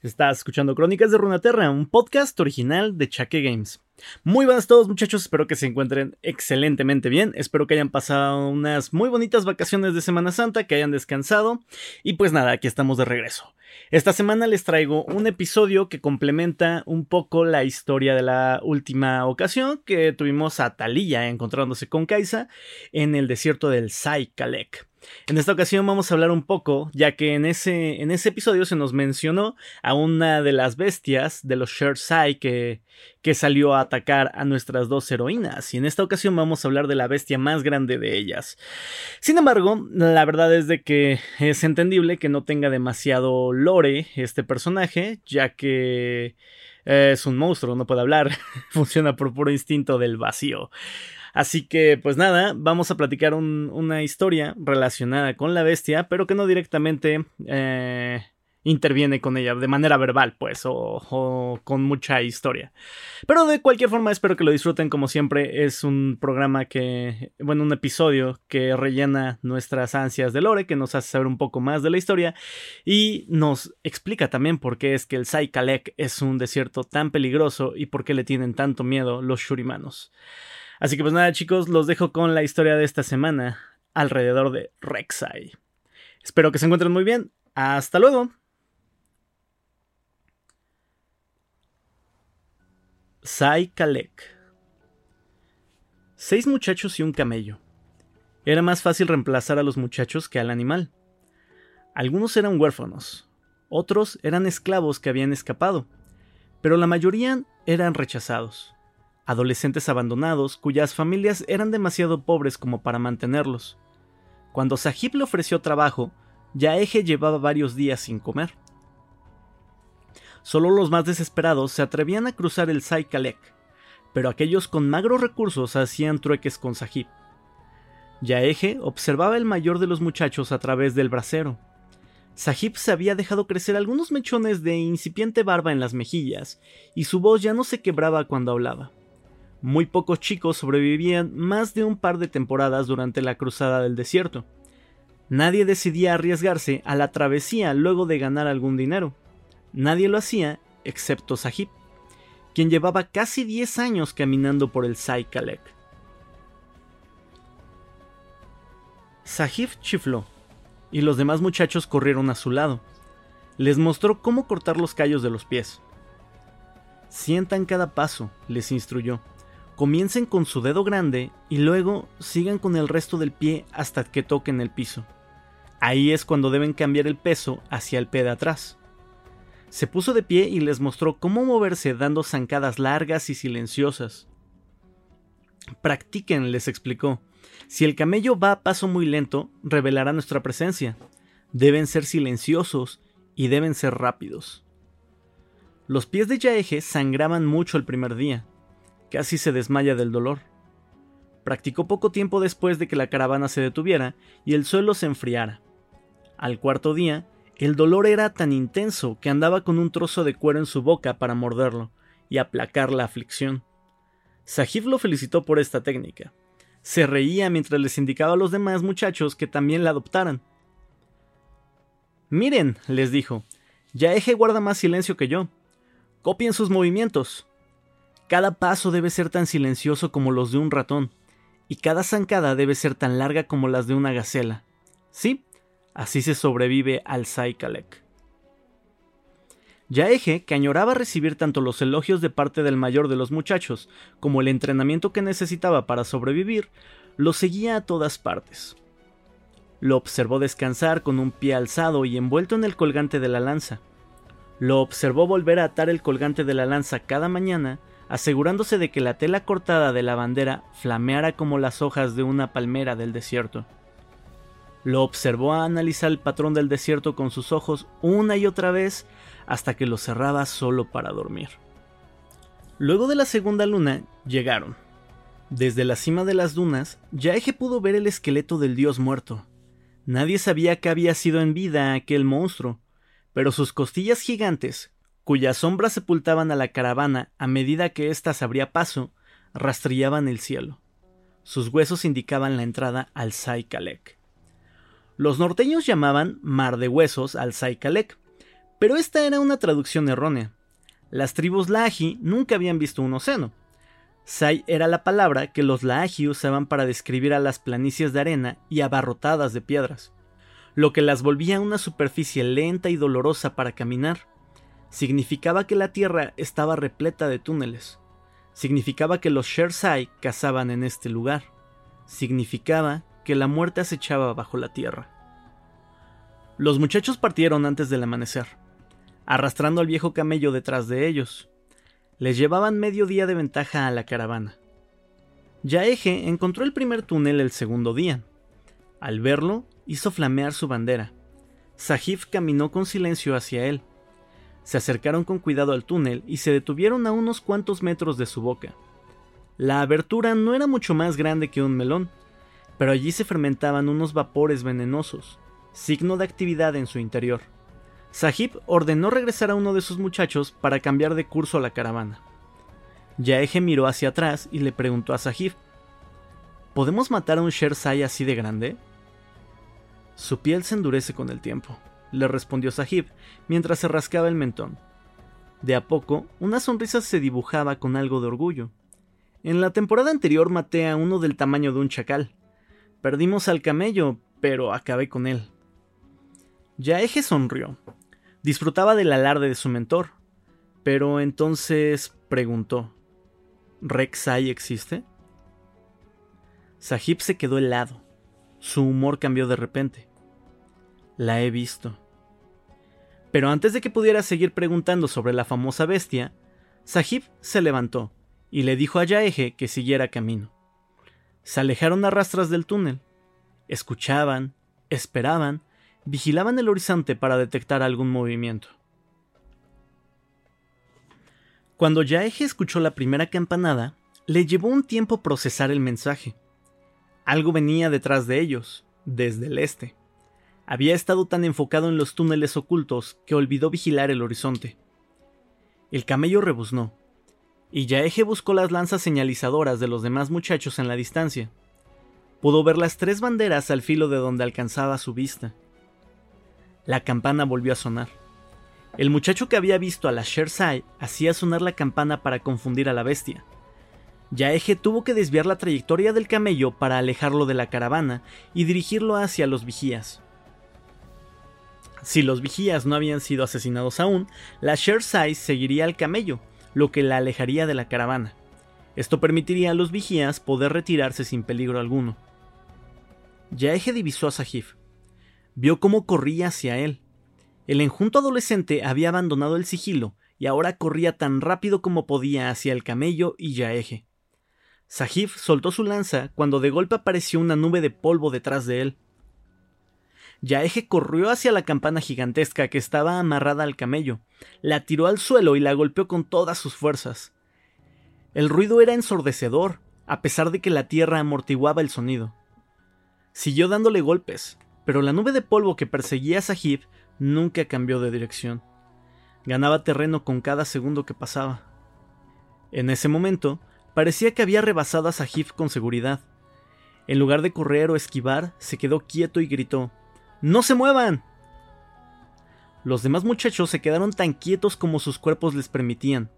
Estás escuchando Crónicas de Runaterra, un podcast original de Chaque Games. Muy buenas a todos muchachos, espero que se encuentren excelentemente bien, espero que hayan pasado unas muy bonitas vacaciones de Semana Santa, que hayan descansado y pues nada, aquí estamos de regreso. Esta semana les traigo un episodio que complementa un poco la historia de la última ocasión que tuvimos a Talía encontrándose con Kaisa en el desierto del Saikalek. En esta ocasión vamos a hablar un poco, ya que en ese, en ese episodio se nos mencionó a una de las bestias de los Sai que, que salió a atacar a nuestras dos heroínas, y en esta ocasión vamos a hablar de la bestia más grande de ellas. Sin embargo, la verdad es de que es entendible que no tenga demasiado lore este personaje, ya que es un monstruo, no puede hablar, funciona por puro instinto del vacío. Así que, pues nada, vamos a platicar una historia relacionada con la bestia, pero que no directamente eh, interviene con ella de manera verbal, pues, o, o, con mucha historia. Pero de cualquier forma, espero que lo disfruten como siempre. Es un programa que, bueno, un episodio que rellena nuestras ansias de lore, que nos hace saber un poco más de la historia y nos explica también por qué es que el Saikalek es un desierto tan peligroso y por qué le tienen tanto miedo los shurimanos. Así que pues nada chicos, los dejo con la historia de esta semana alrededor de Rek'Sai. Espero que se encuentren muy bien. Hasta luego. Sai Kalek. Seis muchachos y un camello. Era más fácil reemplazar a los muchachos que al animal. Algunos eran huérfanos, otros eran esclavos que habían escapado, pero la mayoría eran rechazados adolescentes abandonados cuyas familias eran demasiado pobres como para mantenerlos. Cuando Sahib le ofreció trabajo, Yaeje llevaba varios días sin comer. Solo los más desesperados se atrevían a cruzar el Saikalek, pero aquellos con magros recursos hacían trueques con Sahib. Yaeje observaba el mayor de los muchachos a través del brasero. Sahib se había dejado crecer algunos mechones de incipiente barba en las mejillas, y su voz ya no se quebraba cuando hablaba. Muy pocos chicos sobrevivían más de un par de temporadas durante la cruzada del desierto. Nadie decidía arriesgarse a la travesía luego de ganar algún dinero. Nadie lo hacía excepto Sahib, quien llevaba casi 10 años caminando por el Saikalek. Sahib chifló, y los demás muchachos corrieron a su lado. Les mostró cómo cortar los callos de los pies. Sientan cada paso, les instruyó. Comiencen con su dedo grande y luego sigan con el resto del pie hasta que toquen el piso. Ahí es cuando deben cambiar el peso hacia el pie de atrás. Se puso de pie y les mostró cómo moverse dando zancadas largas y silenciosas. Practiquen, les explicó. Si el camello va a paso muy lento, revelará nuestra presencia. Deben ser silenciosos y deben ser rápidos. Los pies de Yaeje sangraban mucho el primer día, Casi se desmaya del dolor. Practicó poco tiempo después de que la caravana se detuviera y el suelo se enfriara. Al cuarto día, el dolor era tan intenso que andaba con un trozo de cuero en su boca para morderlo y aplacar la aflicción. Sahib lo felicitó por esta técnica. Se reía mientras les indicaba a los demás muchachos que también la adoptaran. Miren, les dijo, Yaeje guarda más silencio que yo. Copien sus movimientos. Cada paso debe ser tan silencioso como los de un ratón, y cada zancada debe ser tan larga como las de una gacela. Sí, así se sobrevive al Saikalek. Yaeje, que añoraba recibir tanto los elogios de parte del mayor de los muchachos como el entrenamiento que necesitaba para sobrevivir, lo seguía a todas partes. Lo observó descansar con un pie alzado y envuelto en el colgante de la lanza. Lo observó volver a atar el colgante de la lanza cada mañana asegurándose de que la tela cortada de la bandera flameara como las hojas de una palmera del desierto. Lo observó a analizar el patrón del desierto con sus ojos una y otra vez hasta que lo cerraba solo para dormir. Luego de la segunda luna llegaron. Desde la cima de las dunas, Yaeje pudo ver el esqueleto del dios muerto. Nadie sabía que había sido en vida aquel monstruo, pero sus costillas gigantes, cuyas sombras sepultaban a la caravana a medida que ésta se abría paso, rastrillaban el cielo. Sus huesos indicaban la entrada al Saikalek. Los norteños llamaban Mar de Huesos al Saikalek, Pero esta era una traducción errónea. Las tribus Lahi nunca habían visto un océano. Sai era la palabra que los Lahi usaban para describir a las planicies de arena y abarrotadas de piedras, lo que las volvía una superficie lenta y dolorosa para caminar. Significaba que la tierra estaba repleta de túneles. Significaba que los Shersai cazaban en este lugar. Significaba que la muerte acechaba bajo la tierra. Los muchachos partieron antes del amanecer, arrastrando al viejo camello detrás de ellos les llevaban medio día de ventaja a la caravana. Yaeje encontró el primer túnel el segundo día. Al verlo, hizo flamear su bandera. Sahif caminó con silencio hacia él. Se acercaron con cuidado al túnel y se detuvieron a unos cuantos metros de su boca. La abertura no era mucho más grande que un melón, pero allí se fermentaban unos vapores venenosos, signo de actividad en su interior. Sahib ordenó regresar a uno de sus muchachos para cambiar de curso a la caravana. Yaeje miró hacia atrás y le preguntó a Sahib: ¿Podemos matar a un Shersai así de grande? Su piel se endurece con el tiempo, le respondió Sahib mientras se rascaba el mentón. De a poco, una sonrisa se dibujaba con algo de orgullo. En la temporada anterior maté a uno del tamaño de un chacal. Perdimos al camello, pero acabé con él. Yaeje sonrió. Disfrutaba del alarde de su mentor. Pero entonces preguntó: ¿Rek'Sai existe? Sahib se quedó helado. Su humor cambió de repente. La he visto. Pero antes de que pudiera seguir preguntando sobre la famosa bestia, Sahib se levantó y le dijo a Yaeje que siguiera camino. Se alejaron a rastras del túnel. Escuchaban, esperaban vigilaban el horizonte para detectar algún movimiento. Cuando Yaeje escuchó la primera campanada, le llevó un tiempo procesar el mensaje. Algo venía detrás de ellos, desde el este. Había estado tan enfocado en los túneles ocultos que olvidó vigilar el horizonte. El camello rebuznó, y Yaeje buscó las lanzas señalizadoras de los demás muchachos en la distancia. Pudo ver las tres banderas al filo de donde alcanzaba su vista. La campana volvió a sonar. El muchacho que había visto a la Shersai hacía sonar la campana para confundir a la bestia. Yaeje tuvo que desviar la trayectoria del camello para alejarlo de la caravana y dirigirlo hacia los vigías. Si los vigías no habían sido asesinados aún, la Shersai seguiría al camello, lo que la alejaría de la caravana. Esto permitiría a los vigías poder retirarse sin peligro alguno. Yaeje divisó a Sahif vio cómo corría hacia él. El enjunto adolescente había abandonado el sigilo y ahora corría tan rápido como podía hacia el camello y Yaeje. Sahif soltó su lanza cuando de golpe apareció una nube de polvo detrás de él. Yaeje corrió hacia la campana gigantesca que estaba amarrada al camello, la tiró al suelo y la golpeó con todas sus fuerzas. El ruido era ensordecedor, a pesar de que la tierra amortiguaba el sonido. Siguió dándole golpes, pero la nube de polvo que perseguía a Sahib nunca cambió de dirección. Ganaba terreno con cada segundo que pasaba. En ese momento, parecía que había rebasado a Sahib con seguridad. En lugar de correr o esquivar, se quedó quieto y gritó: ¡No se muevan! Los demás muchachos se quedaron tan quietos como sus cuerpos les permitían.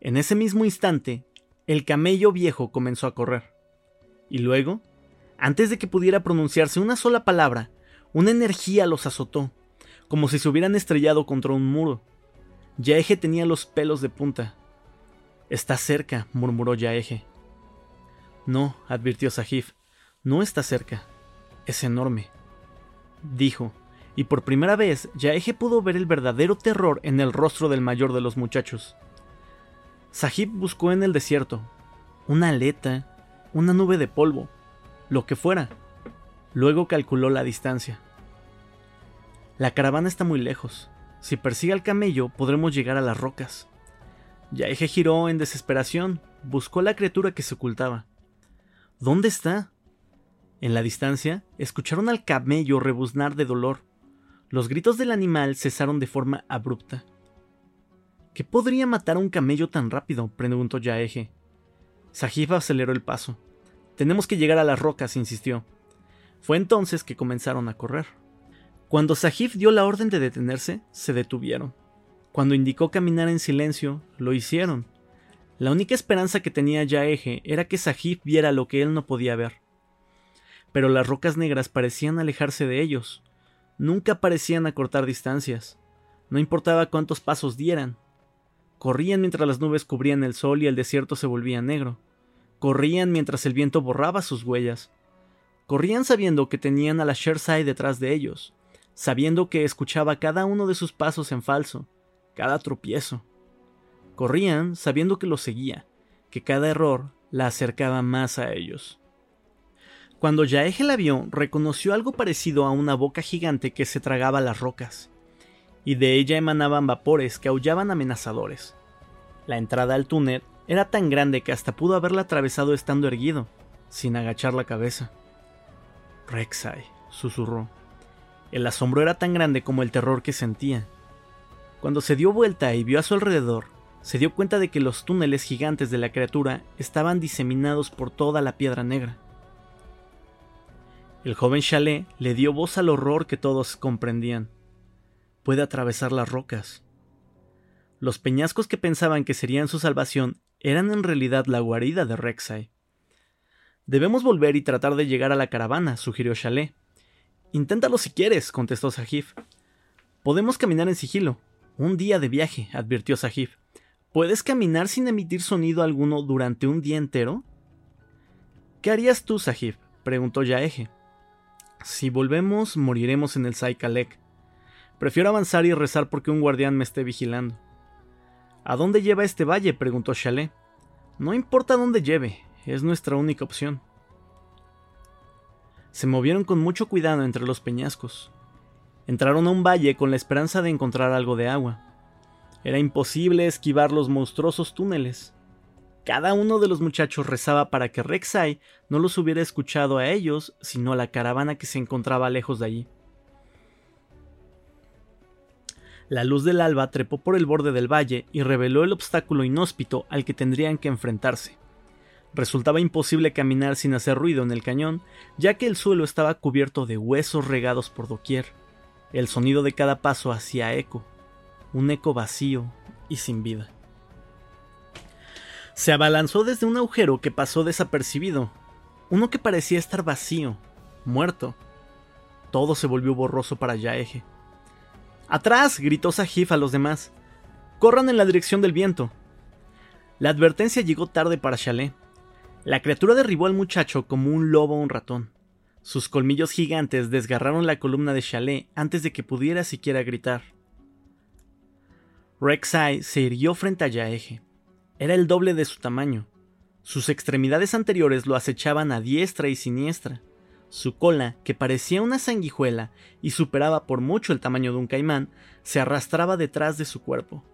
En ese mismo instante, el camello viejo comenzó a correr. Y luego, antes de que pudiera pronunciarse una sola palabra, una energía los azotó, como si se hubieran estrellado contra un muro. Yaeje tenía los pelos de punta. Está cerca, murmuró Yaeje. No, advirtió Sahif, no está cerca. Es enorme. Dijo, y por primera vez Yaeje pudo ver el verdadero terror en el rostro del mayor de los muchachos. Sahib buscó en el desierto una aleta, una nube de polvo, lo que fuera. Luego calculó la distancia. La caravana está muy lejos. Si persigue al camello, podremos llegar a las rocas. Yaeje giró en desesperación, buscó a la criatura que se ocultaba. ¿Dónde está? En la distancia, escucharon al camello rebuznar de dolor. Los gritos del animal cesaron de forma abrupta. ¿Qué podría matar a un camello tan rápido? preguntó Yaeje. Sahib aceleró el paso. Tenemos que llegar a las rocas, insistió. Fue entonces que comenzaron a correr. Cuando Sahif dio la orden de detenerse, se detuvieron. Cuando indicó caminar en silencio, lo hicieron. La única esperanza que tenía Yaeje era que Sahif viera lo que él no podía ver. Pero las rocas negras parecían alejarse de ellos. Nunca parecían acortar distancias. No importaba cuántos pasos dieran. Corrían mientras las nubes cubrían el sol y el desierto se volvía negro. Corrían mientras el viento borraba sus huellas. Corrían sabiendo que tenían a la Shersai detrás de ellos, sabiendo que escuchaba cada uno de sus pasos en falso, cada tropiezo. Corrían sabiendo que lo seguía, que cada error la acercaba más a ellos. Cuando Yaeje la vio, reconoció algo parecido a una boca gigante que se tragaba las rocas, y de ella emanaban vapores que aullaban amenazadores. La entrada al túnel era tan grande que hasta pudo haberla atravesado estando erguido, sin agachar la cabeza. Rek'Sai, susurró. El asombro era tan grande como el terror que sentía. Cuando se dio vuelta y vio a su alrededor, se dio cuenta de que los túneles gigantes de la criatura estaban diseminados por toda la piedra negra. El joven Chalet le dio voz al horror que todos comprendían. Puede atravesar las rocas. Los peñascos que pensaban que serían su salvación eran en realidad la guarida de Rek'Sai. Debemos volver y tratar de llegar a la caravana, sugirió Chalet. Inténtalo si quieres, contestó Sahif. Podemos caminar en sigilo. Un día de viaje, advirtió Sahif. ¿Puedes caminar sin emitir sonido alguno durante un día entero? ¿Qué harías tú, Sahif? preguntó Yaeje. Si volvemos, moriremos en el Saikalek. Prefiero avanzar y rezar porque un guardián me esté vigilando. ¿A dónde lleva este valle? preguntó Chalet. No importa dónde lleve, es nuestra única opción. Se movieron con mucho cuidado entre los peñascos. Entraron a un valle con la esperanza de encontrar algo de agua. Era imposible esquivar los monstruosos túneles. Cada uno de los muchachos rezaba para que Rek'Sai no los hubiera escuchado a ellos, sino a la caravana que se encontraba lejos de allí. La luz del alba trepó por el borde del valle y reveló el obstáculo inhóspito al que tendrían que enfrentarse. Resultaba imposible caminar sin hacer ruido en el cañón, ya que el suelo estaba cubierto de huesos regados por doquier. El sonido de cada paso hacía eco, un eco vacío y sin vida. Se abalanzó desde un agujero que pasó desapercibido, uno que parecía estar vacío, muerto. Todo se volvió borroso para Yaeje. ¡Atrás! gritó Sahif a los demás. Corran en la dirección del viento. La advertencia llegó tarde para Chalet. La criatura derribó al muchacho como un lobo o un ratón. Sus colmillos gigantes desgarraron la columna de Chalet antes de que pudiera siquiera gritar. Rek'Sai se irguió frente a Yaeje. Era el doble de su tamaño. Sus extremidades anteriores lo acechaban a diestra y siniestra. Su cola, que parecía una sanguijuela y superaba por mucho el tamaño de un caimán, se arrastraba detrás de su cuerpo.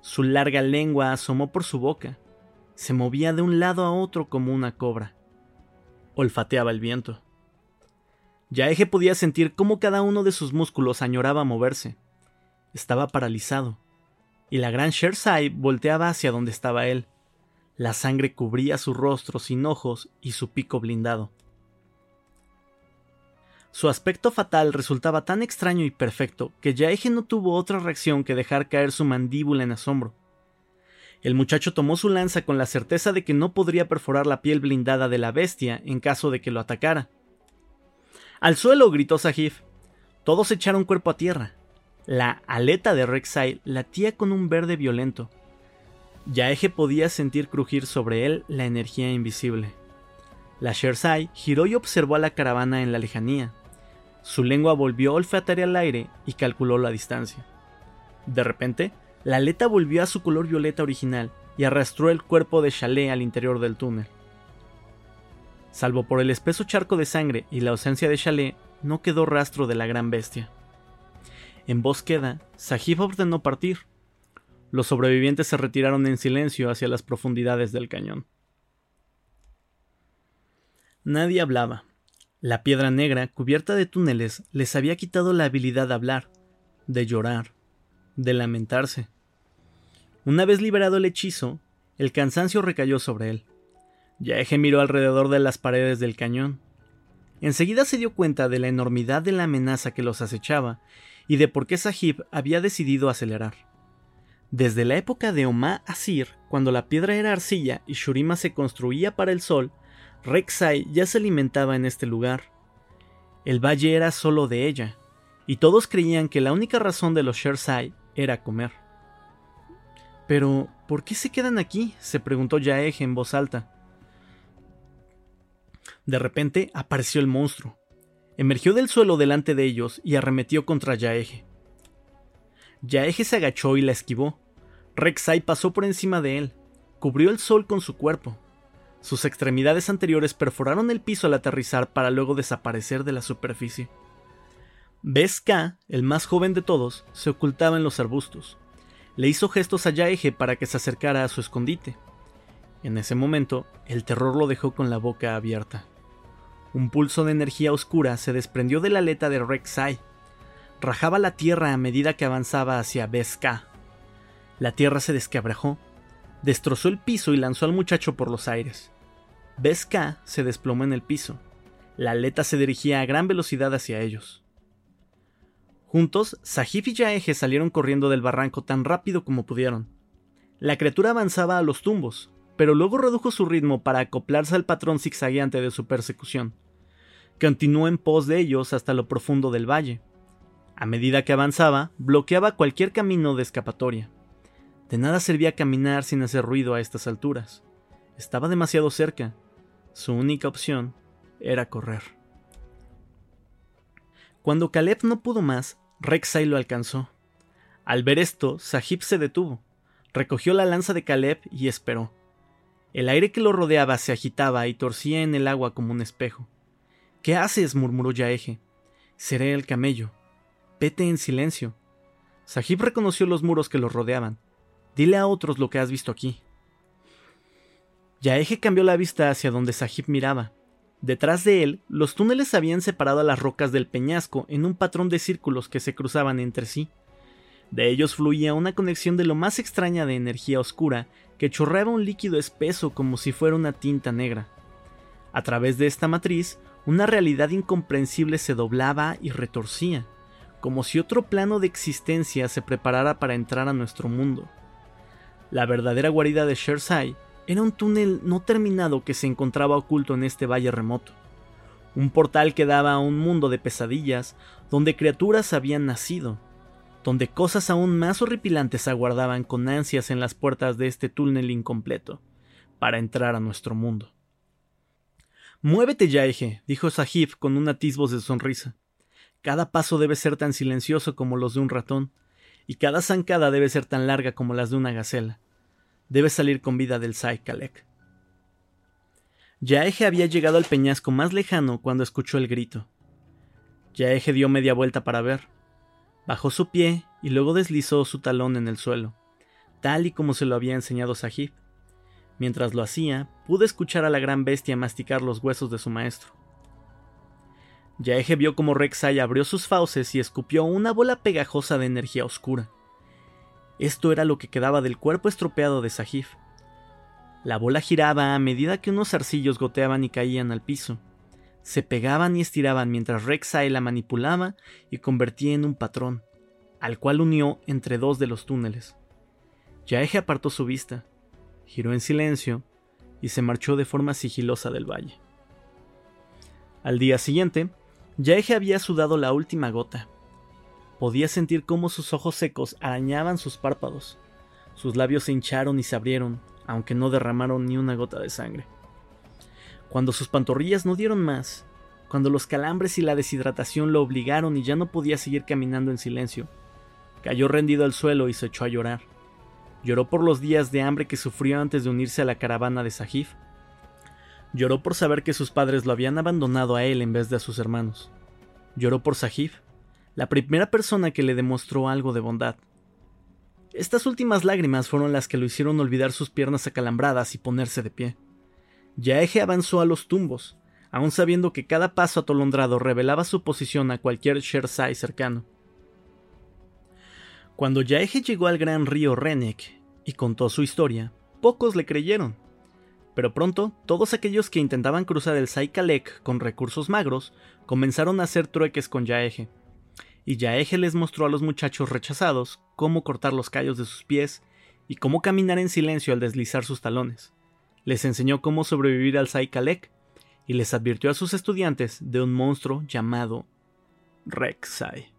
Su larga lengua asomó por su boca. Se movía de un lado a otro como una cobra. Olfateaba el viento. Yaeje podía sentir cómo cada uno de sus músculos añoraba moverse. Estaba paralizado y la gran Shersai volteaba hacia donde estaba él. La sangre cubría su rostro sin ojos y su pico blindado. Su aspecto fatal resultaba tan extraño y perfecto que Yaeje no tuvo otra reacción que dejar caer su mandíbula en asombro. El muchacho tomó su lanza con la certeza de que no podría perforar la piel blindada de la bestia en caso de que lo atacara. ¡Al suelo! gritó Sahif. Todos echaron cuerpo a tierra. La aleta de Rek'Sai latía con un verde violento. Yaeje podía sentir crujir sobre él la energía invisible. La Shersai giró y observó a la caravana en la lejanía. Su lengua volvió a olfatear el aire y calculó la distancia. De repente, la aleta volvió a su color violeta original y arrastró el cuerpo de Chalet al interior del túnel. Salvo por el espeso charco de sangre y la ausencia de Chalet, no quedó rastro de la gran bestia. En búsqueda, Sahib ordenó partir. Los sobrevivientes se retiraron en silencio hacia las profundidades del cañón. Nadie hablaba. La piedra negra, cubierta de túneles, les había quitado la habilidad de hablar, de llorar, de lamentarse. Una vez liberado el hechizo, el cansancio recayó sobre él. Yaeje miró alrededor de las paredes del cañón. enseguida se dio cuenta de la enormidad de la amenaza que los acechaba y de por qué Sahib había decidido acelerar. Desde la época de Omá Asir, cuando la piedra era arcilla y Shurima se construía para el sol, Rek'Sai ya se alimentaba en este lugar. El valle era solo de ella, y todos creían que la única razón de los Shersai era comer. Pero, ¿por qué se quedan aquí? se preguntó Yaej en voz alta. De repente apareció el monstruo. Emergió del suelo delante de ellos y arremetió contra Yaeje. Yaeje se agachó y la esquivó. Rek'Sai pasó por encima de él, cubrió el sol con su cuerpo. Sus extremidades anteriores perforaron el piso al aterrizar para luego desaparecer de la superficie. Beska, el más joven de todos, se ocultaba en los arbustos. Le hizo gestos a Yaeje para que se acercara a su escondite. En ese momento, el terror lo dejó con la boca abierta. Un pulso de energía oscura se desprendió de la aleta de Rek'Sai. Rajaba la tierra a medida que avanzaba hacia Beska. La tierra se desquebrajó, destrozó el piso y lanzó al muchacho por los aires. Beska se desplomó en el piso. La aleta se dirigía a gran velocidad hacia ellos. Juntos, Sahif y Yaeje salieron corriendo del barranco tan rápido como pudieron. La criatura avanzaba a los tumbos, pero luego redujo su ritmo para acoplarse al patrón zigzagueante de su persecución. Continuó en pos de ellos hasta lo profundo del valle. A medida que avanzaba, bloqueaba cualquier camino de escapatoria. De nada servía caminar sin hacer ruido a estas alturas. Estaba demasiado cerca. Su única opción era correr. Cuando Caleb no pudo más, Rek'Sai lo alcanzó. Al ver esto, Sahib se detuvo, recogió la lanza de Caleb y esperó. El aire que lo rodeaba se agitaba y torcía en el agua como un espejo. ¿Qué haces? murmuró Yaeje. Seré el camello. Vete en silencio. Sahib reconoció los muros que los rodeaban. Dile a otros lo que has visto aquí. Yaeje cambió la vista hacia donde Sahib miraba. Detrás de él, los túneles habían separado a las rocas del peñasco en un patrón de círculos que se cruzaban entre sí. De ellos fluía una conexión de lo más extraña de energía oscura que chorreaba un líquido espeso como si fuera una tinta negra. A través de esta matriz, una realidad incomprensible se doblaba y retorcía, como si otro plano de existencia se preparara para entrar a nuestro mundo. La verdadera guarida de Shersai era un túnel no terminado que se encontraba oculto en este valle remoto. Un portal que daba a un mundo de pesadillas donde criaturas habían nacido donde cosas aún más horripilantes aguardaban con ansias en las puertas de este túnel incompleto, para entrar a nuestro mundo. Muévete, Yaeje, dijo Sahib con un atisbo de sonrisa. Cada paso debe ser tan silencioso como los de un ratón, y cada zancada debe ser tan larga como las de una gacela. Debes salir con vida del Saikalek. Yaeje había llegado al peñasco más lejano cuando escuchó el grito. Yaeje dio media vuelta para ver. Bajó su pie y luego deslizó su talón en el suelo, tal y como se lo había enseñado Sahib. Mientras lo hacía, pude escuchar a la gran bestia masticar los huesos de su maestro. Yaeje vio como Rek'Sai abrió sus fauces y escupió una bola pegajosa de energía oscura. Esto era lo que quedaba del cuerpo estropeado de Sahib. La bola giraba a medida que unos arcillos goteaban y caían al piso se pegaban y estiraban mientras Rek'Sai la manipulaba y convertía en un patrón, al cual unió entre dos de los túneles. Yaeje apartó su vista, giró en silencio y se marchó de forma sigilosa del valle. Al día siguiente, Yaeje había sudado la última gota. Podía sentir cómo sus ojos secos arañaban sus párpados. Sus labios se hincharon y se abrieron, aunque no derramaron ni una gota de sangre. Cuando sus pantorrillas no dieron más, cuando los calambres y la deshidratación lo obligaron y ya no podía seguir caminando en silencio, cayó rendido al suelo y se echó a llorar. Lloró por los días de hambre que sufrió antes de unirse a la caravana de Sahif. Lloró por saber que sus padres lo habían abandonado a él en vez de a sus hermanos. Lloró por Sahif, la primera persona que le demostró algo de bondad. Estas últimas lágrimas fueron las que lo hicieron olvidar sus piernas acalambradas y ponerse de pie. Yaeje avanzó a los tumbos, aun sabiendo que cada paso atolondrado revelaba su posición a cualquier Shersai cercano. Cuando Yaeje llegó al gran río Renek y contó su historia, pocos le creyeron. Pero pronto, todos aquellos que intentaban cruzar el Saikalek con recursos magros comenzaron a hacer trueques con Yaeje. Y Yaeje les mostró a los muchachos rechazados cómo cortar los callos de sus pies y cómo caminar en silencio al deslizar sus talones. Les enseñó cómo sobrevivir al Saikalek y les advirtió a sus estudiantes de un monstruo llamado Rek'Sai.